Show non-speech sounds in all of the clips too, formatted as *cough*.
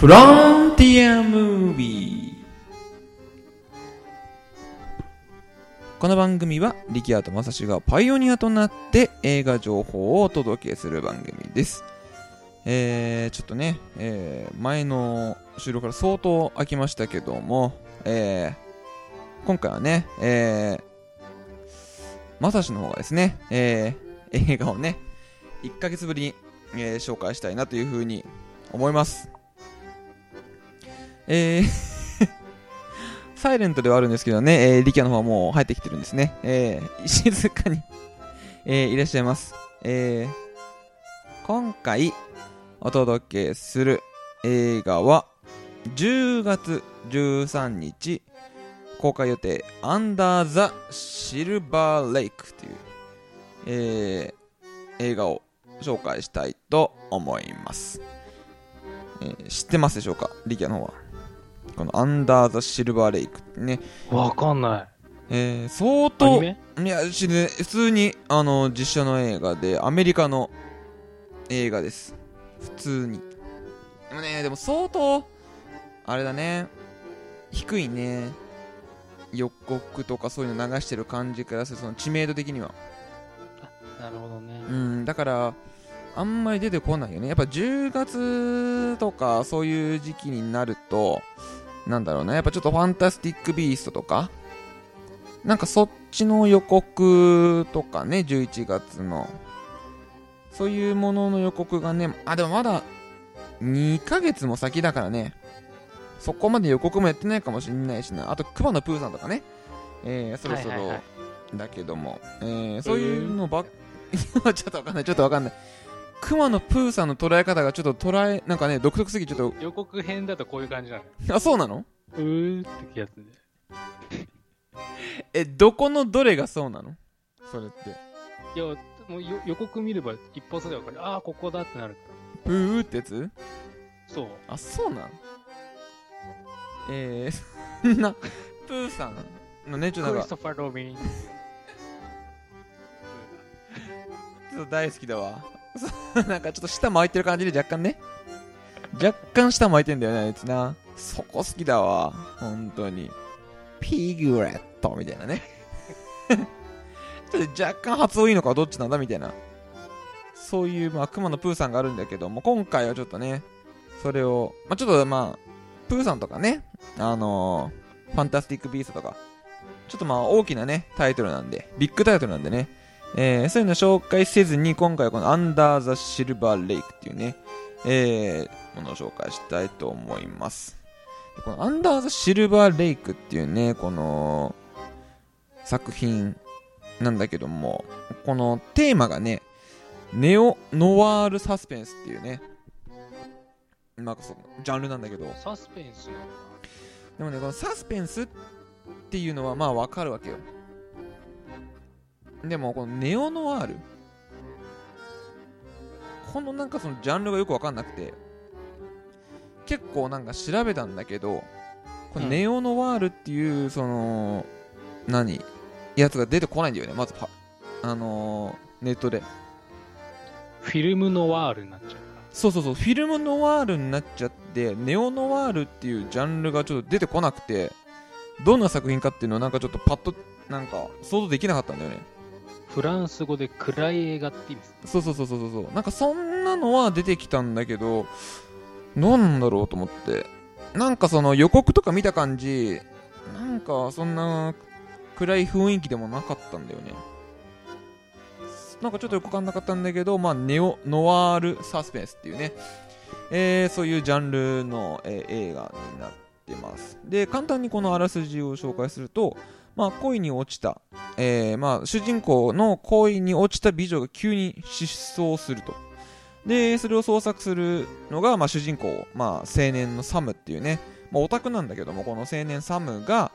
フロンティアムービーこの番組は力也と正志がパイオニアとなって映画情報をお届けする番組ですえー、ちょっとね、えー、前の収録から相当空きましたけども、えー、今回はね、えー、まさしの方がですね、えー、映画をね、1ヶ月ぶりに、えー、紹介したいなというふうに思います。えー *laughs* サイレントではあるんですけどね、えー、リキャの方はもう入ってきてるんですね。えー、静かにえー、いらっしゃいます。えー、今回お届けする映画は、10月13日公開予定、アンダー・ザ・シルバー・レイクという、えー、映画を紹介したいと思います。えー、知ってますでしょうか？リキャの方は。このアンダー・ザ・シルバー・レイクね。わかんない。えー、相当、いや、普通に、あの、実写の映画で、アメリカの映画です。普通に。でもね、でも相当、あれだね、低いね。予告とかそういうの流してる感じからするその知名度的にはなるほどねうんだからあんまり出てこないよね。やっぱ10月とかそういう時期になるとなんだろうな。やっぱちょっとファンタスティック・ビーストとかなんかそっちの予告とかね11月の。そういうものの予告がねあでもまだ2ヶ月も先だからね。そこまで予告もやってないかもしれないしな。あと、熊野プーさんとかね。えー、そろそろ、だけども、えー、そういうのばっ、*laughs* ちょっとわかんない、ちょっとわかんない。熊野プーさんの捉え方がちょっと捉え、なんかね、独特すぎちょっと。予告編だとこういう感じなの。あ、そうなの？うーってやつで。え、どこのどれがそうなの？それって。いや、もう予告見れば一発でわかる。ああ、ここだってなる。プーってやつ？そう。あ、そうなんえー、そんな、プーさんのね、ちょっとなんか、*laughs* ちょっと大好きだわ。*laughs* なんかちょっと舌巻いてる感じで若干ね。若干舌巻いてんだよね、あいつな。そこ好きだわ。本当に。ピグレットみたいなね。*laughs* ちょっと若干発音いいのかどっちなんだみたいな。そういう、まあ、熊のプーさんがあるんだけども、今回はちょっとね、それを、まあ、ちょっとまあ、プーさんとかね、あのー、ファンタスティック・ビーストとか、ちょっとまあ大きなね、タイトルなんで、ビッグタイトルなんでね、えー、そういうの紹介せずに、今回はこのアンダー・ザ・シルバー・レイクっていうね、えー、ものを紹介したいと思います。このアンダー・ザ・シルバー・レイクっていうね、この作品なんだけども、このテーマがね、ネオ・ノワール・サスペンスっていうね、なんかそのジャンルなんだけど。サスペンス？でもねこのサスペンスっていうのはまあわかるわけよでもこのネオノワール。このなんかそのジャンルがよくわかんなくて。結構なんか調べたんだけどこのネオノワールっていうその、何？やつが出てこないんだよね。まずあのー、ネットで。フィルムノワールになっちゃうそうそうそう。フィルムノワールになっちゃってネオノワールっていうジャンルがちょっと出てこなくてどんな作品かっていうのはなんかちょっとパッとなんか想像できなかったんだよねフランス語で暗い映画って意味そうそうそうそうそう。なんかそんなのは出てきたんだけどなんだろうと思って。なんかその予告とか見た感じなんかそんな暗い雰囲気でもなかったんだよね。なんかちょっとよくわかんなかったんだけど、まあ、ネオ、ノワールサスペンスっていうね、えー、そういうジャンルの、えー、映画になってます。で、簡単にこのあらすじを紹介すると、まあ、恋に落ちた、えー、まあ、主人公の恋に落ちた美女が急に失踪すると。で、それを捜索するのが、まあ、主人公、まあ、青年のサムっていうね、まあ、オタクなんだけども、この青年サムが、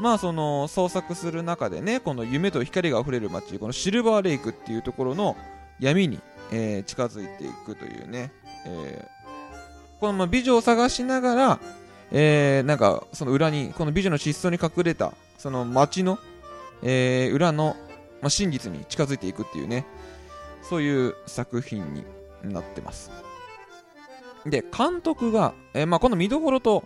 まあその捜索する中でねこの夢と光があふれる街このシルバーレイクっていうところの闇に、えー、近づいていくというね、えー、このまあ美女を探しながら、えー、なんかその裏にこの美女の失踪に隠れたその街の、えー、裏の、まあ、真実に近づいていくっていうねそういう作品になってますで、監督が、えーまあ、この見どころと、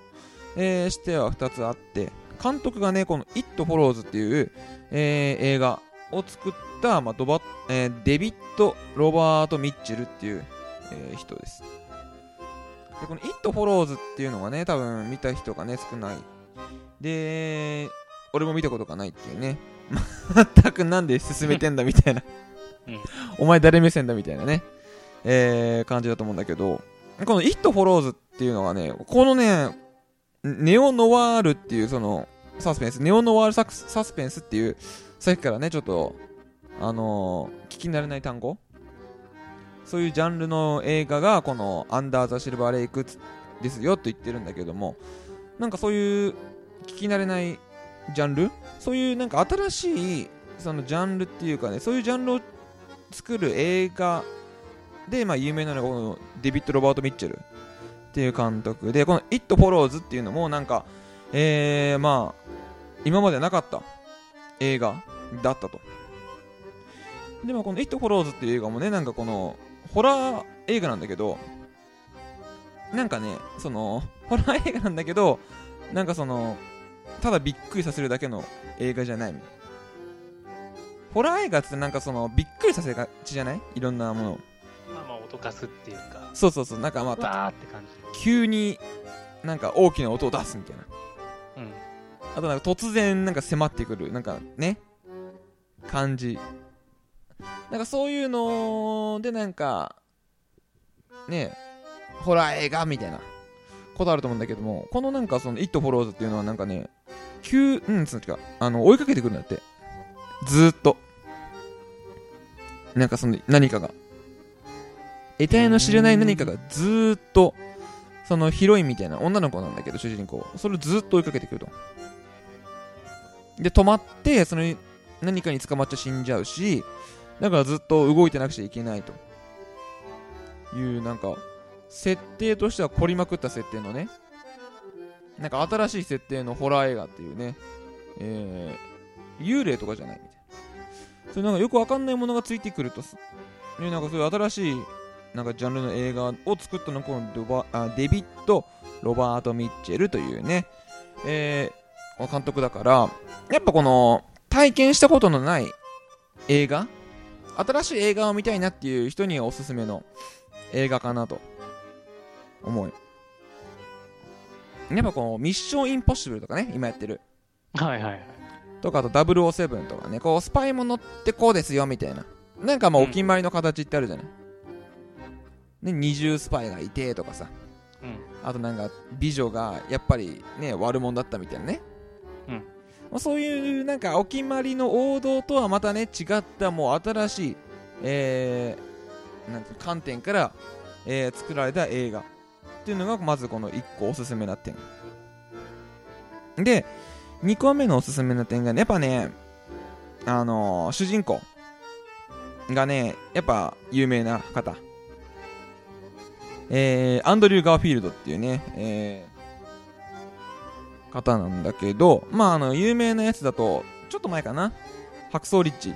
えしては2つあって、監督がね、この It Follows っていう、え映画を作った、まあドバえデビッド・ロバート・ミッチェルっていう、え人です。で、この It Follows っていうのがね、多分見た人がね、少ない。で、俺も見たことがないっていうね。全くなんで進めてんだみたいな。うんお前誰目線だみたいなね、えー感じだと思うんだけど、この It Follows っていうのはね、このね、ネオノワールっていうそのサスペンス、ネオノワールサクサスペンスっていう、さっきからね、ちょっと、あのー聞き慣れない単語そういうジャンルの映画がこのアンダーザシルバーレイクですよと言ってるんだけども、なんかそういう聞き慣れないジャンルそういうなんか新しいそのジャンルっていうかね、そういうジャンルを作る映画で、まあ、有名なのがこのデビッド・ロバート・ミッチェルっていう監督で、この It Follows っていうのもなんか、えー、まあ、今までなかった映画だったと。でもこの It Follows っていう映画もね、なんかこの、ホラー映画なんだけど、なんかね、その、ホラー映画なんだけど、なんかその、ただびっくりさせるだけの映画じゃないみたいな。ホラー映画ってなんかその、びっくりさせがちじゃない？いろんなものを。まあまあ、脅かすっていうか、そうそうそう、なんかまあ、わーって感じ。急になんか大きな音を出すみたいな。うん。あとなんか突然なんか迫ってくる、なんかね、感じ。なんかそういうのでなんか、ね、ホラー映画みたいなことあると思うんだけども、このなんかその It Follows っていうのはなんかね、急、うん、つうか、あの、追いかけてくるんだって。ずーっと。なんかその何かが。得体の知れない何かがずーっと、そのヒロインみたいな女の子なんだけど、主人公。それをずっと追いかけてくると。で、止まって、その何かに捕まっちゃ死んじゃうし、だからずっと動いてなくちゃいけないと。いう、なんか、設定としては凝りまくった設定のね、なんか新しい設定のホラー映画っていうね、えー、幽霊とかじゃないみたいな。そういうなんかよくわかんないものがついてくるとす、ね、なんかそういう新しいなんかジャンルの映画を作ったのがこのドバあデビッド・ロバート・ミッチェルというね、えー、監督だから、やっぱこの体験したことのない映画新しい映画を見たいなっていう人にはおすすめの映画かなと思う。やっぱこのミッション・インポッシブルとかね、今やってる。はいはいはい。とかあと007とかね、こうスパイものってこうですよみたいな。なんかまあお決まりの形ってあるじゃない。ね、二重スパイがいてとかさ。うん。あとなんか美女がやっぱりね悪者だったみたいなね、うんまあ、そういうなんかお決まりの王道とはまたね違ったもう新しい、えーなんていうの観点から、えー作られた映画っていうのがまずこの1個おすすめな点。で2個目のおすすめな点がねやっぱねあのー主人公がねやっぱ有名な方。えー、アンドリュー・ガーフィールドっていうね、えー、方なんだけど、まあ、あの、有名なやつだと、ちょっと前かな、白装リッチ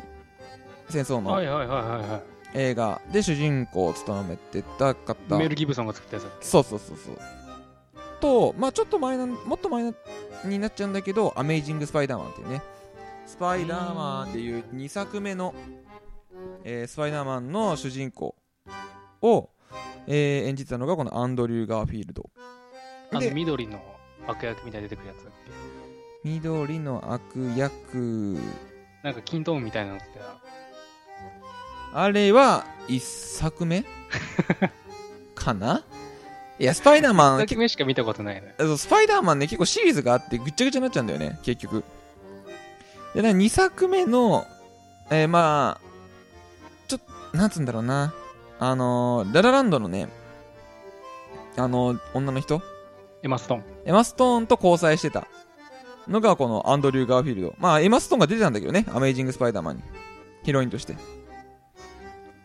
戦争のはいはいはいはいは映画で主人公を務めてたい。方。メル・ギブソンが作ったやつそうそうそうそう。と、まあちょっと前な、もっと前なになっちゃうんだけど、アメイジング・スパイダーマンっていうね、スパイダーマンっていう2作目の、えースパイダーマンの主人公を、えー演じてたのがこのアンドリュー・ガーフィールド。あので、緑の悪役みたいに出てくるやつだっけ緑の悪役、なんかキントーンみたいなのってあれは1作目？*laughs* かな？いや、スパイダーマン、一作目しか見たことないね。スパイダーマンね、結構シリーズがあってぐっちゃぐちゃになっちゃうんだよね、結局。で、2作目の、えーまあ、ちょっと、なんつうんだろうな。あのーララランドのね、あのー女の人エマストーン。エマストーンと交際してたのがこのアンドリュー・ガーフィールド。まあ、エマストーンが出てたんだけどね、アメイジング・スパイダーマンに。ヒロインとして。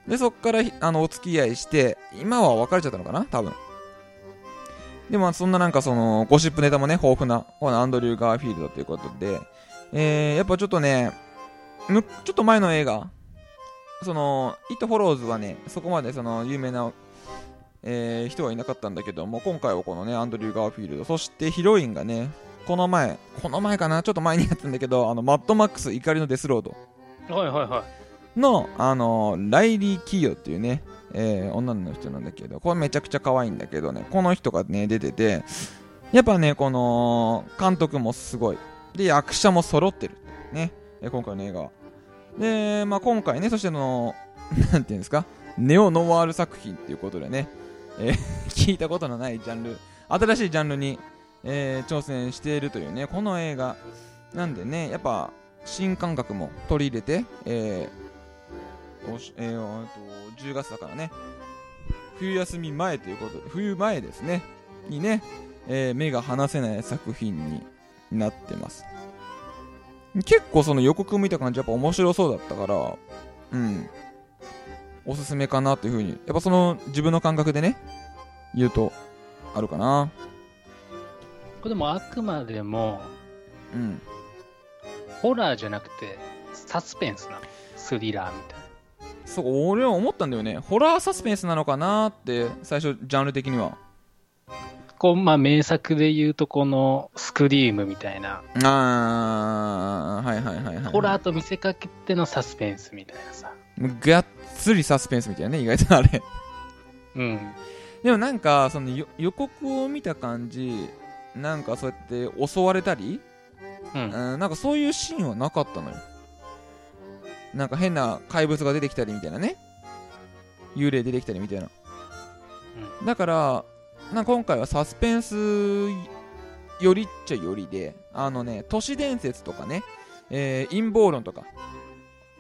で、そっから、あの、お付き合いして、今は別れちゃったのかな？多分。で、まあ、そんななんかその、ゴシップネタもね、豊富な、このアンドリュー・ガーフィールドということで、えー、やっぱちょっとね、ちょっと前の映画、その、It Follows はね、そこまでその、有名な、えー人はいなかったんだけども今回はこのねアンドリュー・ガーフィールドそしてヒロインがねこの前この前かなちょっと前にやったんだけどあのマッドマックス怒りのデスロードはいはいはい。の、あのライリー・キヨっていうね、えー女の人なんだけど、これめちゃくちゃ可愛いんだけどね、この人がね、出てて、やっぱね、この、監督もすごい。で、役者も揃ってる。ね、えー今回の映画は。で、まあ今回ね、そしてあの、なんていうんですか、ネオノワール作品っていうことでね、えー *laughs* 聞いたことのないジャンル、新しいジャンルに、えー挑戦しているというね、この映画。なんでね、やっぱ、新感覚も取り入れて、えーおしえーと10月だからね冬休み前ということで冬前ですねにね、えー目が離せない作品になってます結構その予告見た感じやっぱ面白そうだったからうんおすすめかなというふうにやっぱその自分の感覚でね言うとあるかなこれでもあくまでも、うんホラーじゃなくて、サスペンスなの。スリラーみたいな。そう俺は思ったんだよねホラーサスペンスなのかなって最初ジャンル的にはこう、まあ、名作で言うと、この、スクリームみたいな、あーはいはいはいはいホラーと見せかけてのサスペンスみたいなさ。がっつりサスペンスみたいなね意外とあれ。うん。でもなんかそのよ予告を見た感じなんかそうやって襲われたり、うん。うん、なんかそういうシーンはなかったのよ。なんか変な怪物が出てきたりみたいなね。幽霊出てきたりみたいな、だからなんか今回はサスペンスよりっちゃよりであのね都市伝説とかね、えー陰謀論とか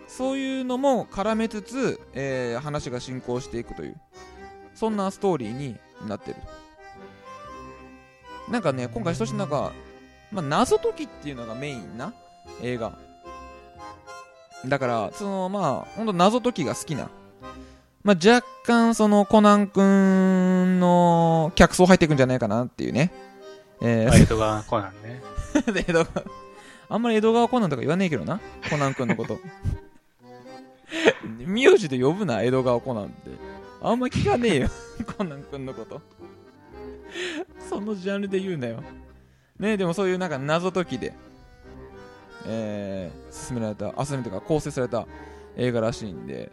そういうのも絡めつつ、えー話が進行していくというそんなストーリーになってる。なんかね今回そしてなんか、まあ、謎解きっていうのがメインな映画。だからそのまあほんと謎解きが好きな。まあ若干そのコナン君の客層入っていくんじゃないかなっていうね。えワイルドガーコナンね。*laughs* 江戸川。あんまり江戸川コナンとか言わねえけどなコナン君のこと *laughs* 名字で呼ぶな江戸川コナンって。あんま聞かねえよ。*laughs* コナン君のこと。そのジャンルで言うなよ。ねえでもそういうなんか謎解きでえー、進められたあ進めとか構成された映画らしいんで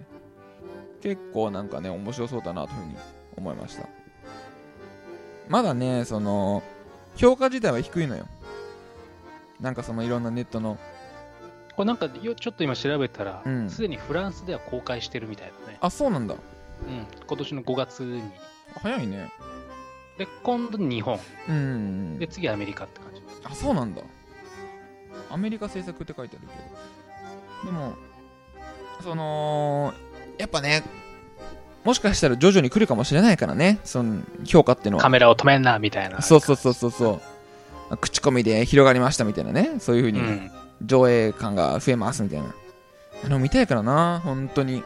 結構なんかね面白そうだなというふうに思いました。まだねその評価自体は低いのよ。なんかそのいろんなネットのこれなんかよ、ちょっと今調べたらうん、す、で、にフランスでは公開してるみたいだね。あそうなんだうん。今年の5月に。早いねで、今度日本。うんうんうんで、次アメリカって感じ。あそうなんだアメリカ制作って書いてあるけどでもそのやっぱねもしかしたら徐々に来るかもしれないからねその評価っていうのはカメラを止めんな、みたいな。そうそうそうそうそう口コミで広がりましたみたいなねそういう風にうん。上映感が増えますみたいな。あの見たいからな本当に。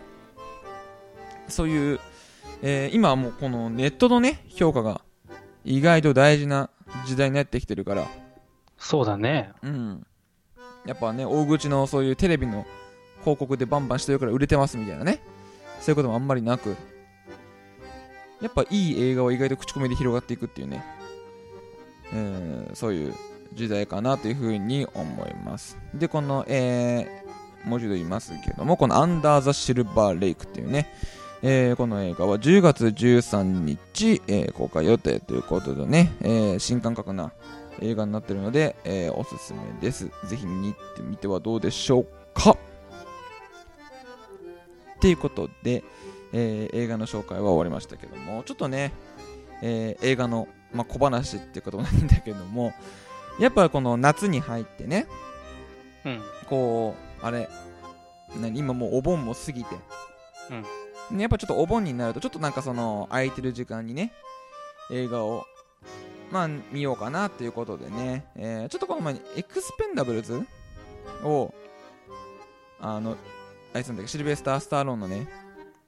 そういう、えー今はもうこのネットのね評価が意外と大事な時代になってきてるから。そうだね。うん。やっぱね大口のそういうテレビの広告でバンバンしてるから売れてますみたいなね。そういうこともあんまりなく。やっぱいい映画は意外と口コミで広がっていくっていうね、えーそういう時代かなというふうに思いますでこの、えー、もう一度言いますけどもこの「アンダー・ザ・シルバー・レイク」っていうねえーこの映画は10月13日、えー公開予定ということでね、えー新感覚な映画になってるので、えーおすすめです。ぜひ見に行ってみてはどうでしょうかっていうことで、えー映画の紹介は終わりましたけども、ちょっとね、えー映画の、まあ、小話ってことなんだけども、やっぱこの夏に入ってね、うん。こう、あれ、何？今もうお盆も過ぎて、ねやっぱちょっとお盆になると、ちょっとなんかその空いてる時間にね、映画を、まあ見ようかなっていうことでね、えーちょっとこの前にエクスペンダブルズを、あの、あいつなんだっけ、シルベスター・スターローンのね、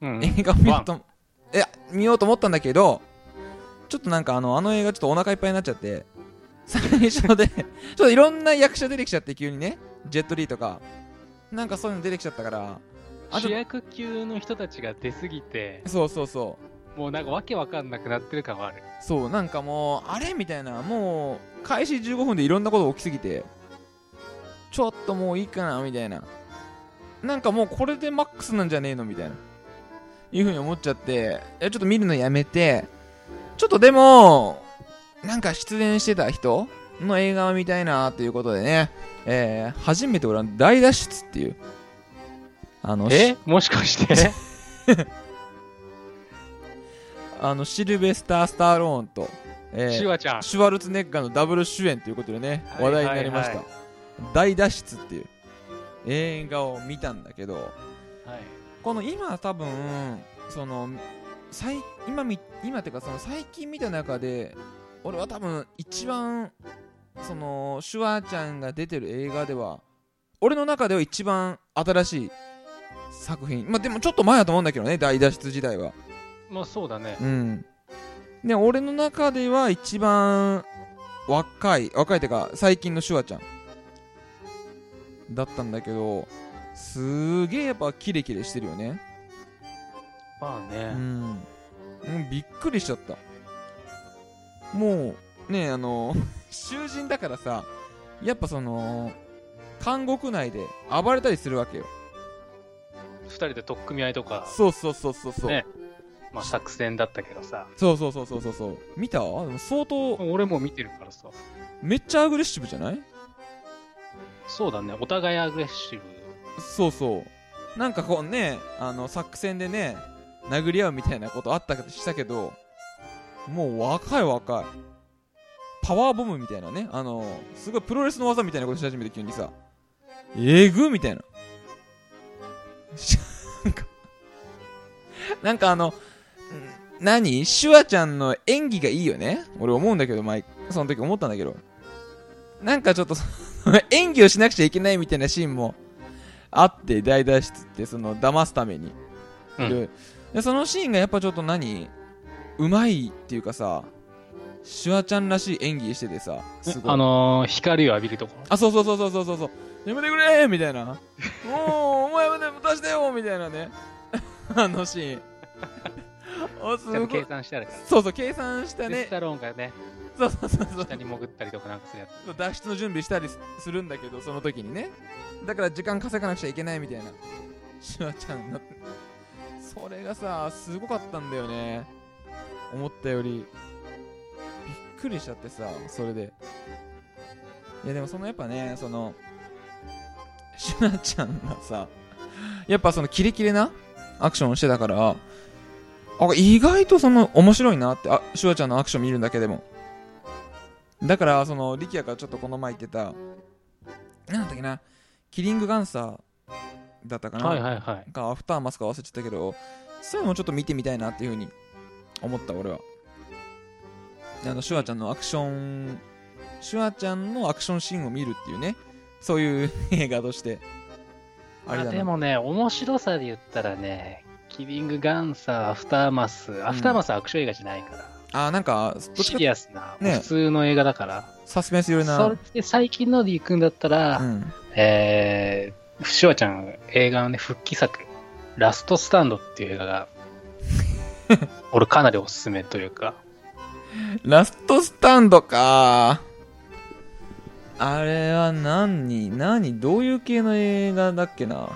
うん。映画を見ようと、いや、見ようと思ったんだけど、ちょっとなんかあの、あの映画ちょっとお腹いっぱいになっちゃって、最初で、ちょっといろんな役者出てきちゃって急にね、ジェットリーとか、なんかそういうの出てきちゃったから、主役級の人たちが出すぎて、そうそうそもうなんかわけわかんなくなってる感はある。そうなんかもうあれ？みたいな。もう開始15分でいろんなこと起きすぎて。ちょっともういいかなみたいな。なんかもうこれでマックスなんじゃねえの？みたいな。いうふうに思っちゃって。えちょっと見るのやめて。ちょっとでもなんか出演してた人の映画を見たいなということでね、えー、初めて俺は大脱出っていうあのえ？もしかして？*laughs* あのシルベスター・スターローンと、えーシュワちゃん。シュワルツェネッガーのダブル主演ということでね、はい話題になりました。はい大脱出っていう映画を見たんだけど、はい。この今多分、その、最今み、今っていうかその最近見た中で、俺は多分一番、その、シュワちゃんが出てる映画では、俺の中では一番新しい作品。まあでもちょっと前だと思うんだけどね、大脱出時代は。まあそうだね。うん。で、俺の中では一番若い、若いってか、最近のシュワちゃんだったんだけど、すげえやっぱキレキレしてるよね。うまあね。ん。もうびっくりしちゃった。もう、ねあの、*laughs* 囚人だからさ、やっぱその、監獄内で暴れたりするわけよ。二人で取っ組み合いとか、そうそうそうそうそう。ねまあ作戦だったけどさ。そうそうそうそうそうそう。見た？でも相当、俺も見てるからさ。めっちゃアグレッシブじゃない？そうだね。お互いアグレッシブ。そうそう。なんかこうね、あの、作戦でね、殴り合うみたいなことあったかしたけど、もう若い若い。パワーボムみたいなね、あの、すごいプロレスの技みたいなことし始めて急にさ、えぐみたいな。し *laughs* なんか、なんかあの、ん何？シュワちゃんの演技がいいよね？俺思うんだけど、前、その時思ったんだけど。なんかちょっと *laughs* 演技をしなくちゃいけないみたいなシーンもあって、大脱出って、その、騙すために。うんでで、そのシーンがやっぱちょっと何？うまいっていうかさ、シュワちゃんらしい演技しててさ、すごい。あのー、光を浴びるところ？あ、そうそうそうそうそうそうそう。やめてくれみたいな。もう、お前やめて、出してよみたいなね。*laughs* あのシーン。*laughs* お、すごい。算してあるから。そうそう、計算したねでス。タローンがね、そうそうそうそう。下に潜ったりとかなんかするやつ。脱出の準備したりすするんだけど、その時にね。だから時間稼がなくちゃいけないみたいな。シュワちゃんの。それがさ、すごかったんだよね。思ったより。びっくりしちゃってさ、それで。いやでもそのやっぱね、その、シュワちゃんがさ、やっぱそのキレキレなアクションをしてたから、あ、意外とその面白いなって、あ、シュワちゃんのアクション見るだけでも。だから、その、力也がちょっとこの前言ってた、なんだっけな、キリングガンサーだったかな、はいはいはい。か、アフターマスか忘れちゃったけど、そういうのもちょっと見てみたいなっていうふうに思った、俺は。あの、シュワちゃんのアクション、シュワちゃんのアクションシーンを見るっていうね、そういう映画として、あれだな。でもね、面白さで言ったらね、キリングガンサー、アフターマス、アフターマスはアクション映画じゃないから、あ、なんか、シかリアスな、ね普通の映画だから、サスペンス寄りな。それで最近ので行くんだったら、うん。えー、シュワちゃん映画のね、復帰作、ラストスタンドっていう映画が、*laughs* 俺かなりおすすめというか、ラストスタンドか。あれは何？何？どういう系の映画だっけな？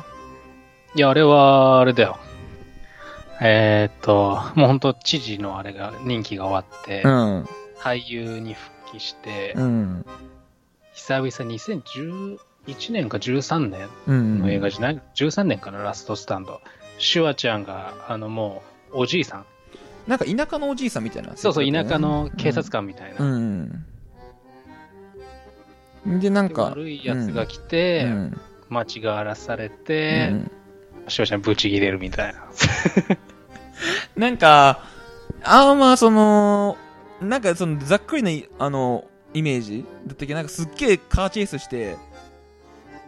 いや、あれは、あれだよ。えーっと、もうほんと知事のあれが、任期が終わって、うん。俳優に復帰して、うん。久々2011年か13年うん。の映画じゃない、13年かな、ラストスタンド。シュワちゃんが、あのもう、おじいさん。なんか田舎のおじいさんみたいな。そうそう、田舎の警察官みたいな。うん。うん。で、なんでか、悪いやつが来うて、ん。街が荒らされうて、んシュワちゃんブチ切れるみたいな。*laughs* なんか、あーまあ、その、なんかその、ざっくりな、あの、イメージだったけ？ど、なんかすっげえカーチェイスして、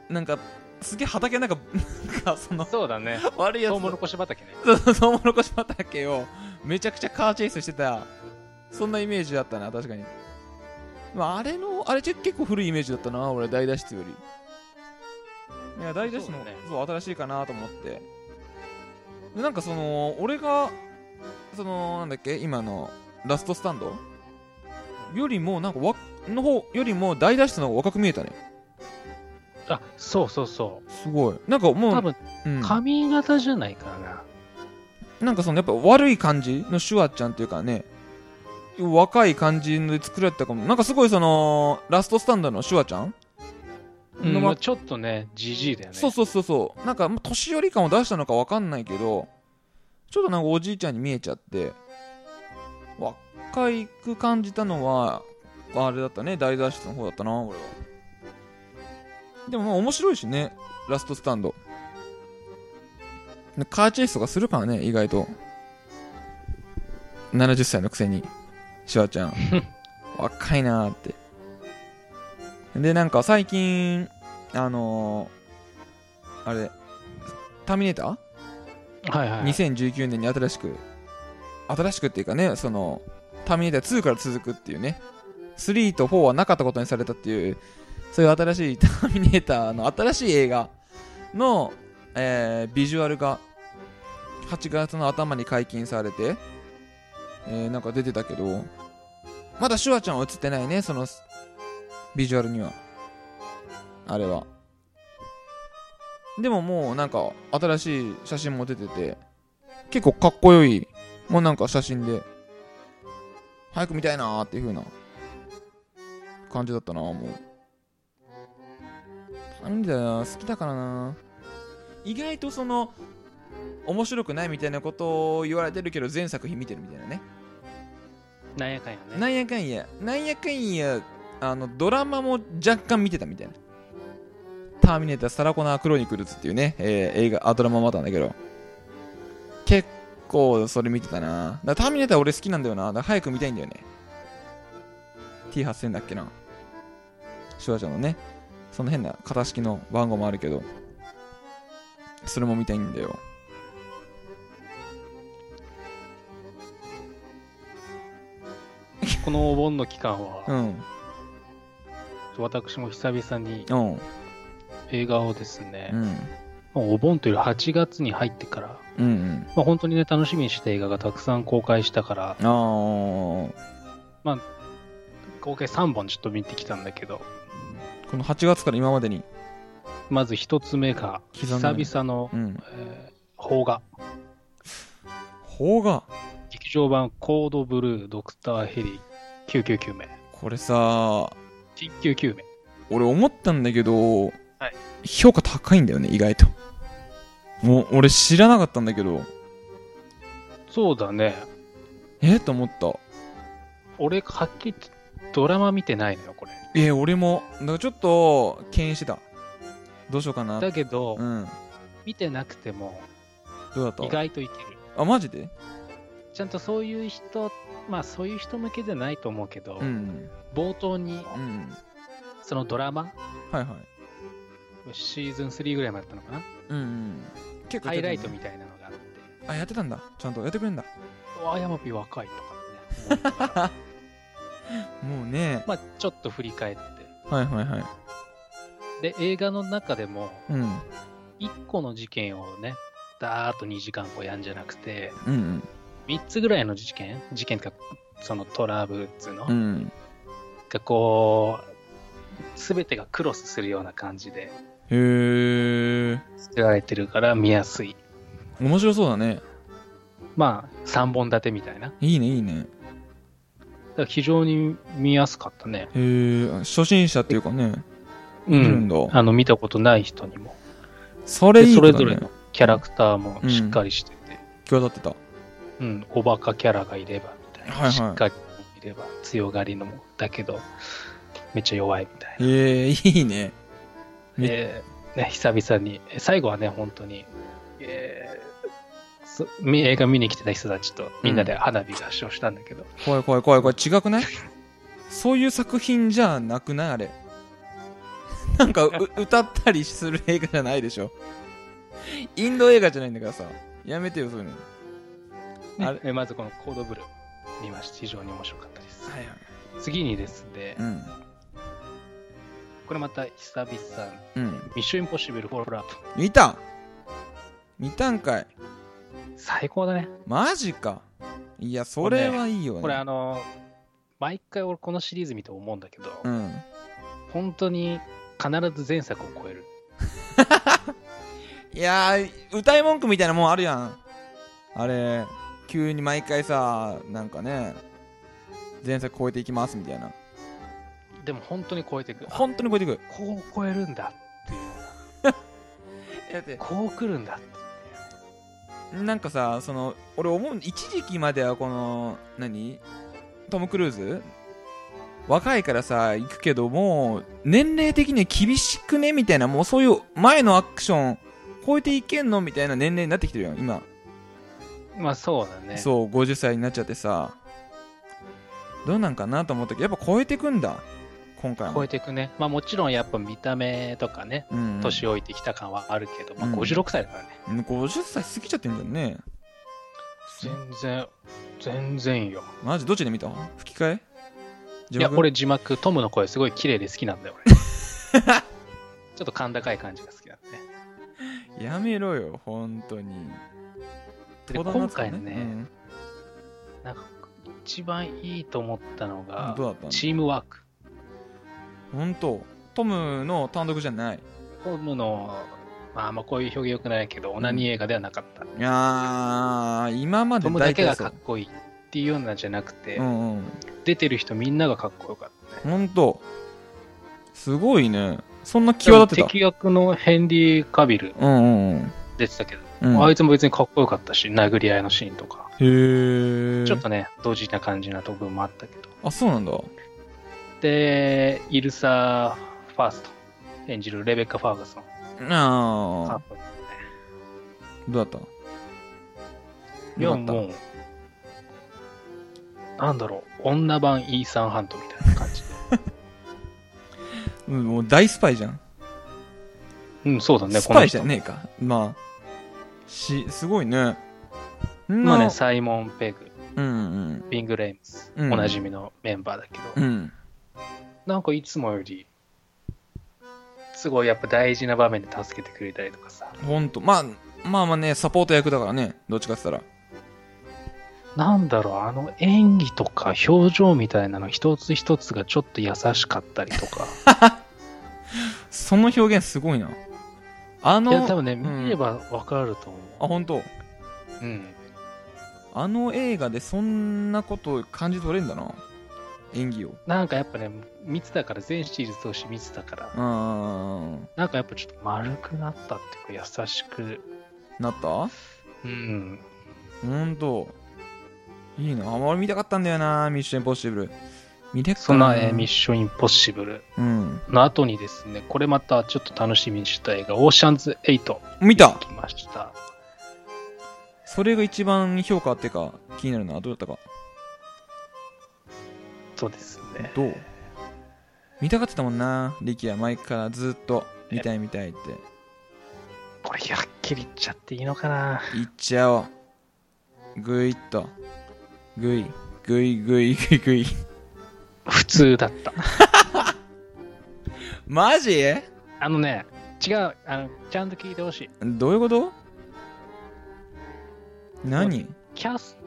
なんか、すげえ畑なんか、*laughs* なんかその、そうだね。悪いやつトウモロコシ畑ね。そうそう、トウモロコシ畑をめちゃくちゃカーチェイスしてた、そんなイメージだったな、確かに。まあ、あれの、あれ結構古いイメージだったな、俺、大脱出より。いや、大脱出のそうだねそう、新しいかなと思って。で、なんかその、俺が、そのなんだっけ今のラストスタンド？よりもなんかわの方よりも大脱出の方が若く見えたねあ、そうそうそすごい。なんかう。もう、多分、うん、髪型じゃないかな。なんかそのやっぱ悪い感じのシュワちゃんっていうかね若い感じで作られてたかも。なんかすごいそのラストスタンドのシュワちゃん？うんのまちょっとね、じじいだよね。そうそうそうそう。なんかもう年寄り感を出したのかわかんないけどちょっとなんかおじいちゃんに見えちゃって若いく感じたのはあれだったね。大脱出の方だったな俺はでもまあ面白いしねラストスタンド。カーチェイスとかするからね意外と。70歳のくせに。シュワちゃん。*laughs* 若いなーって。でなんか最近あのー、あれターミネーター？はいはい。2019年に新しく新しくっていうかねそのターミネーター2から続くっていうね。3と4はなかったことにされたっていうそういう新しいターミネーターの新しい映画の、えービジュアルが8月の頭に解禁されて、えーなんか出てたけどまだシュワちゃんは映ってないねそのビジュアルには。あれは。でももうなんか新しい写真も出てて結構かっこよいもうなんか写真で早く見たいなーっていう風な感じだったなもう。なんだよ好きだからな。意外とその面白くないみたいなことを言われてるけど全作品見てるみたいなね。なんやかんやね。なんやかんや。なんやかんやあのドラマも若干見てたみたいな。ターミネーターサラコナークロニクルズっていうね、えー映画あドラマもあったんだけど。結構それ見てたな。だからターミネーター俺好きなんだよな。だ早く見たいんだよね。T8000 だっけな。シュワちゃんのねその変な型式の番号もあるけどそれも見たいんだよ。このお盆の期間は、うん。私も久々にうん。映画をですねう、ん。お盆というより8月に入ってから、うんうん。まあ、本当にね、楽しみにした映画がたくさん公開したから、あー。合計3本ちょっと見てきたんだけど、この8月から今までにまず一つ目が、久々の、うんえー邦画。邦画？劇場版コードブルードクターヘリ999名。これさ緊急救命。俺思ったんだけど、はい評価高いんだよね意外ともう俺知らなかったんだけどそうだね。え？と思った俺、はっきりドラマ見てないのよ、これ。え俺もだからちょっと敬遠してたどうしようかな。だけど、うん。見てなくてもどうだった？意外といける。あマジで？ちゃんとそういう人、まあそういう人向けじゃないと思うけど、うん冒頭にうんそのドラマ、はいはい。シーズン3ぐらいまでやったのかな？うんうん。結構ハイライトみたいなのがあって、あやってたんだ。ちゃんとやってくれんだ。うわ、ヤマピー若いとかね。*laughs* もうね。まあちょっと振り返って。はいはいはい。で、映画の中でも、うん。1個の事件をね、だーっと2時間こうやんじゃなくて、うん3つぐらいの事件？事件とか、そのトラブルっつうの、うんうん。がこう、すべてがクロスするような感じでへえ作られてるから見やすい。面白そうだね。まあ、3本立てみたいな。いいねいいねら非常に見やすかったね。へえ初心者っていうかね。うん。だ。あの、見たことない人にも。それいいね。れぞれのキャラクターもしっかりしてて、際立ってた。うん、おバカキャラがいればみたいな。はいはい。しっかりいれば強がりのも、だけど、めっちゃ弱いみたいな。へえいいね。めで、ね、久々に、え最後はね、本当に、え映画見に来てた人たちとみんなで花火合唱したんだけど、怖い怖い怖い怖い。違くない？*laughs* そういう作品じゃなくないあれ。*laughs* なんかう歌ったりする映画じゃないでしょ。インド映画じゃないんだからさ。やめてよそういうの。あれ。まずこのコードブルー見まして非常に面白かったです。はいはい。次にですね、うん。これまた久々、うん。ミッションインポッシブルフォールアウト。見た。見たんかい最高だね。マジかいやそれはいいよねこれあの、毎回俺このシリーズ見て思うんだけど、うん本当に必ず前作を超える。*laughs* いやー歌い文句みたいなもんあるやんあれ急に毎回さなんかね前作超えていきますみたいなでも本当に超えていく。あ本当に超えていくこう超えるんだっていう。*laughs* こう来るんだって。なんかさその俺思う一時期まではこの何？トム・クルーズ？若いからさ行くけどもう年齢的には厳しくね？みたいなもうそういう前のアクション超えていけんの？みたいな年齢になってきてるよ今、まあそうだね。そう50歳になっちゃってさ。どうなんかなと思ったけどやっぱ超えてくんだ今回は超えていくね。まあもちろんやっぱ見た目とかね、うんうん年老いてきた感はあるけど、まあうん56歳だからね。うん50歳過ぎちゃってんだよね全然、全然よ。マジどっちで見た？吹き替え？いや、俺字幕、トムの声すごい綺麗で好きなんだよ、俺。*laughs* ちょっと甲高い感じが好きなんでね。やめろよ本当にで今回のねなんか、一番いいと思ったのうんがチームワーク。本当トムの単独じゃない。トムの、まあ、まこういう表現良くないけど、オナニー映画ではなかった。いやー今までトムだけがかっこいいっていうようなんじゃなくて、うんうん。出てる人みんながかっこよかった。ね。本当。すごいね。そんな際立ってた？敵役のヘンリー・カビルうんうんうん。出てたけど、うん。あいつも別にかっこよかったし、殴り合いのシーンとか、へえちょっとね、ドジな感じな部分もあったけど。あそうなんだで、イルサ・ファースト。演じるレベッカ・ファーガソン。かああ。どうだった？いや、もう、なんだろう、女版イーサン・ハントみたいな感じ。で。うんもう大スパイじゃん。うん、そうだね、スパイじゃねえか。まあしすごいね。ままあね、サイモン・ペグ、うんうん。ビング・レイムス、うん。おなじみのメンバーだけど、うんなんかいつもより、すごいやっぱ大事な場面で助けてくれたりとかさ、ほんと。まあまあまあねサポート役だからねどっちかって言ったら。なんだろう、あの演技とか表情みたいなの一つ一つがちょっと優しかったりとか、*laughs* その表現すごいな。あのいや、多分ね、うん。見ればわかると思あ本当う。うん。あの映画でそんなこと感じ取れんだな演技を。なんかやっぱね、見てたから、全シリーズ通して見てたから、うんなんかやっぱちょっと丸くなったっていうか、優しく、なった？うん。ほんと。いいな。あ俺見たかったんだよなミッションインポッシブル見れっかそんな、えーミッションインポッシブルうん。の後にですね、これまたちょっと楽しみにした映画、オーシャンズ8見た。来ました。それが一番評価っていうか気になるなどうだったか？そうですね。どう？見たかってたもんな。リキは前からずっと。見たい見たいって。これ、はっきり言っちゃっていいのかな。言っちゃおう。ぐいっと。ぐいぐいぐいぐいぐい普通だった。*laughs* マジ？あのね、違う、あの、ちゃんと聞いてほしい。どういうこと？何？キャス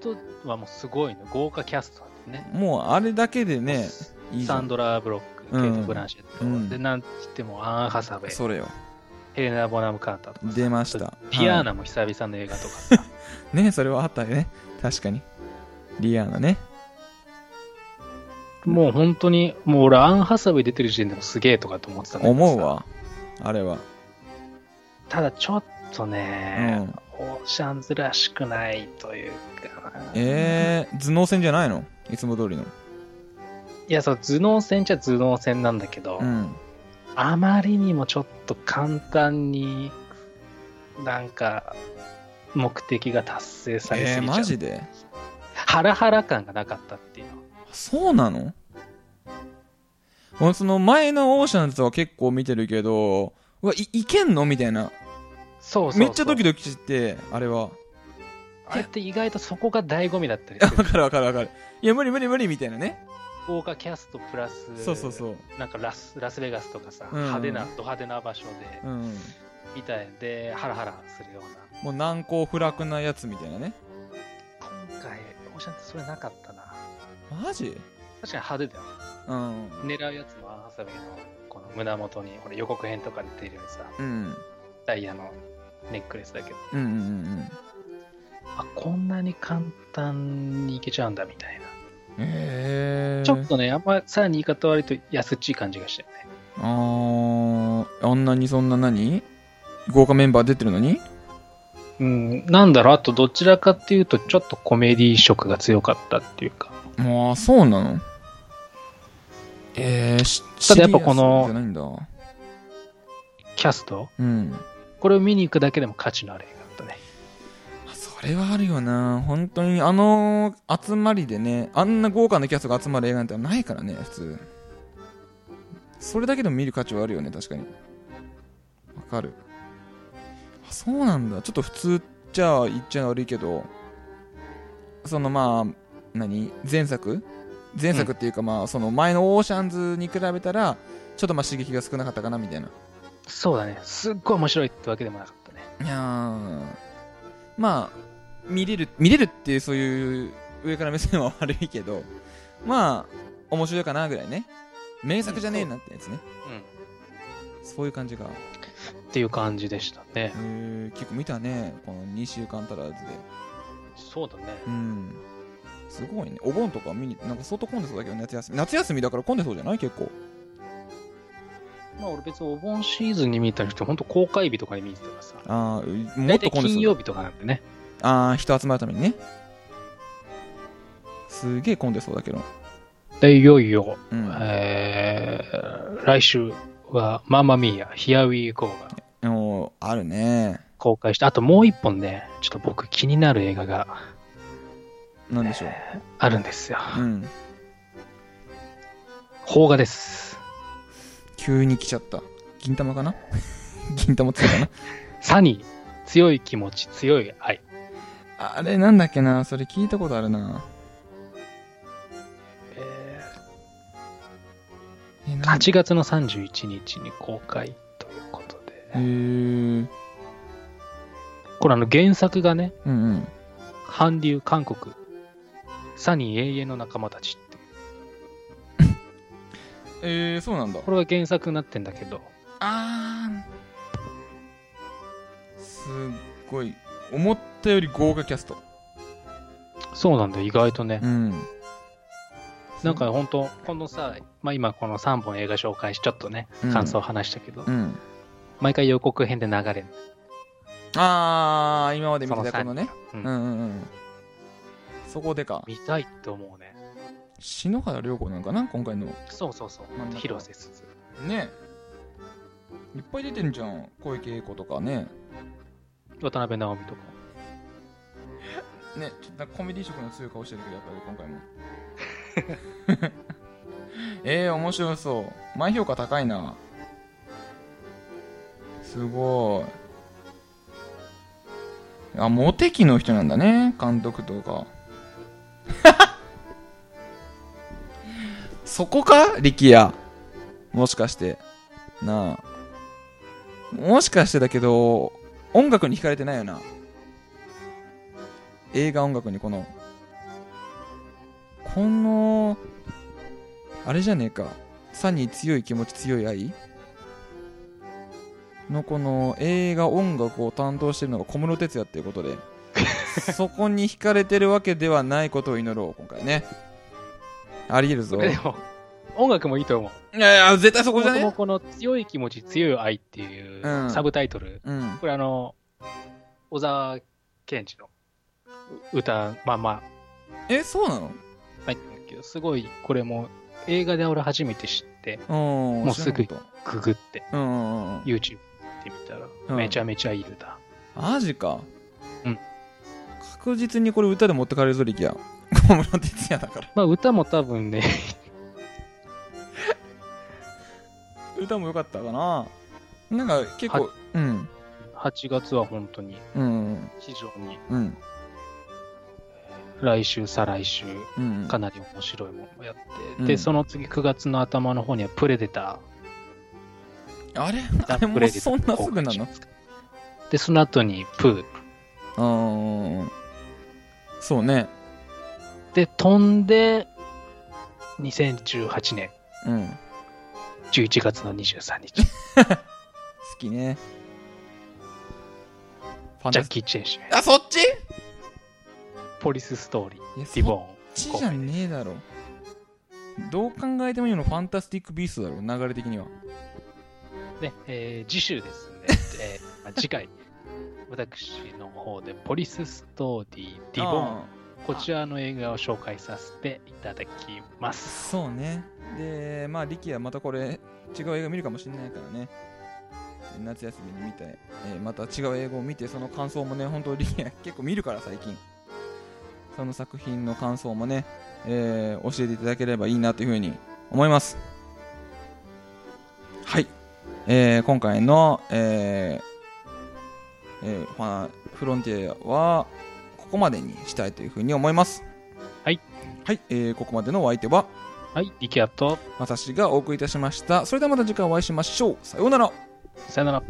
トはもうすごいの。豪華キャストね。もうあれだけでね *laughs* サンドラ・ブロック、うんケイト・ブランシェット、うん。で、なんつってもアン・ハサウェイ、それよ。ヘレナ・ボナム・カーターとか。さ出ました。ピアーはナも久々の映画とか。*laughs* ねそれはあったよね。確かに。リアーナね。もう本当に、もう俺、アン・ハサウェイ出てる時点でもすげえとかと思ってたんだけどさ。思う。わ。あれは。ただちょっとうね、ん。オーシャンズらしくないというか。な。えー、頭脳戦じゃないの？いつも通りの。いや、そう、頭脳戦っちゃ頭脳戦なんだけど、うん。あまりにもちょっと簡単になんか目的が達成されすえー、ぎちゃう。マジで？ハラハラ感がなかったっていうの。そうなの？俺その前のオーシャンズは結構見てるけどうわいいけんの？みたいな。そうそうそう。めっちゃドキドキしてあれはあれって意外とそこが醍醐味だったりする。*laughs* わかるわかるわかる。いや無理無理無理みたいなね。豪華キャストプラス、そうそうそう。なんかラスラスベガスとかさ、うん。派手な、ド派手な場所で、うん。みたいで、ハラハラするような。もう難攻不落なやつみたいなね。今回ちゃんってそれなかったな。マジ？確かに派手だよ。うん。狙うやつもハサミのこの胸元に、ほら予告編とかで出るようにさ、うん。ダイヤのネックレスだけど、うんうんうんあ、こんなに簡単にいけちゃうんだみたいな。へえちょっとね、あんまさらに言い方悪いと安っちい感じがしたよね。あーあんなにそんな何？豪華メンバー出てるのに？うん、なんだろう、あとどちらかっていうと、ちょっとコメディ色が強かったっていうか。ああそうなの？えー、しただやっぱこのキャスト？うん。これを見に行くだけでも価値のある映画れはあるよな。本当にあの集まりでねあんな豪華なキャストが集まる映画なんてないからね普通。それだけでも見る価値はあるよね確かに。わかる。あそうなんだ。ちょっと普通じゃあ言っちゃ悪いけどそのまあ何？前作？前作っていうかまあその前のオーシャンズに比べたらちょっとまあ刺激が少なかったかなみたいな。そうだね。すっごい面白いってわけでもなかったね。いやー。まあ見れる見れるっていうそういう上から目線は悪いけど *laughs* まあ面白いかなぐらいね。名作じゃねえなってやつね。うん。そういう感じが。っていう感じでしたね。へ。ー結構見たね。この2週間足らずで。そうだね。うん。すごいね。お盆とか見になんか相当混んでそうだけど夏休み。夏休みだから混んでそうじゃない？結構。まあ俺別にお盆シーズンに見たりして、本当公開日とかに見に行ってたからさ。ああもっと混んでそう。金曜日とかなんでね。ああ人集まるためにね。すげえ混んでそうだけど。で、いよいよ、うん。えー、来週はママミーヤ、Here We Go がもうあるね。公開して、あともう一本ね、ちょっと僕気になる映画がなんでしょう？あるんですよ。うん。邦画です。急に来ちゃった。銀玉かな？*laughs* 銀玉強いかな？サニー、強い気持ち、強い愛。あれなんだっけなそれ聞いたことあるな。えーえなん8月の31日に公開ということで。へー。これあの原作がね、うんうん。韓流韓国、サニー永遠の仲間たちっていう。*laughs* えー、そうなんだ。これが原作になってんだけど、あー。すっごい思ったより豪華キャスト。そうなんだよ、意外とね。うん。なんか本当、このさ、まあ今この3本映画紹介し、ちょっとねうん、感想を話したけど、うん。毎回予告編で流れる。あー今まで見てたこのね。うん。うんうんうん。そこでか。見たいって思うね。篠原涼子なんかな今回の。そうそうそう。広瀬すず。ね。いっぱい出てんじゃん。小池栄子とかね渡辺直美とか。ねちょっとコメディ色の強い顔してるけどやっぱり今回も。*laughs* えー、面白そう。前評価高いな。すごい。あモテ期の人なんだね。監督とか。*laughs* そこか？力也。もしかして。なあ。もしかしてだけど音楽に惹かれてないよな。映画音楽にこのこのあれじゃねえか。サニー強い気持ち強い愛？のこの映画音楽を担当してるのが小室哲哉っていうことで *laughs* そこに惹かれてるわけではないことを祈ろう今回ね。ありえるぞ。いでも、音楽もいいと思う。やいや絶対そこじゃね？そもこの強い気持ち、強い愛っていううん。サブタイトル、うん。これあの、小沢健二の歌、まあまえそうなの？あ、ないんだけど、すごい、これも映画で俺初めて知って、うんもうすぐググって、YouTube で見たら、うん。めちゃめちゃいい歌。マジか。うん。確実にこれ歌で持ってかれるぞ力也小室哲哉だから。まあ歌も多分ね、歌も良かったかな。なんか結構うん。8月は本当にうん。非常にうん。来週、再来週、うん。かなり面白いものをやって、うん。で、その次9月の頭の方にはプレデタあれ？ー、あれもそんなすぐなの？で、その後にプー、うんそうね。で、飛んで、2018年。うん11月の23日、好きね。ジャッキー・チェン主演、あそっち？ポリス・ストーリー、いやリボそっちじゃねえだろ。どう考えてもいいのファンタスティック・ビーストだろ。流れ的には。ン。ね、えー次週ですね、*laughs* えーまあ次回、私の方で、ポリス・ストーリー、リボン、あこちらの映画を紹介させていただきまーす。そうねでまあ力也またこれ違う映画見るかもしれないからね。夏休みに見て、えーまた違う映画を見てその感想もね本当力也結構見るから最近。その作品の感想もね、えー教えていただければいいなというふうに思います。はい、えー今回の、えーえーファンフロンティアはここまでにしたいというふうに思います。はい。はい、えーここまでのお相手ははい、リキアと、私がお送りいたしました。それではまた次回お会いしましょう。さようなら。さよなら。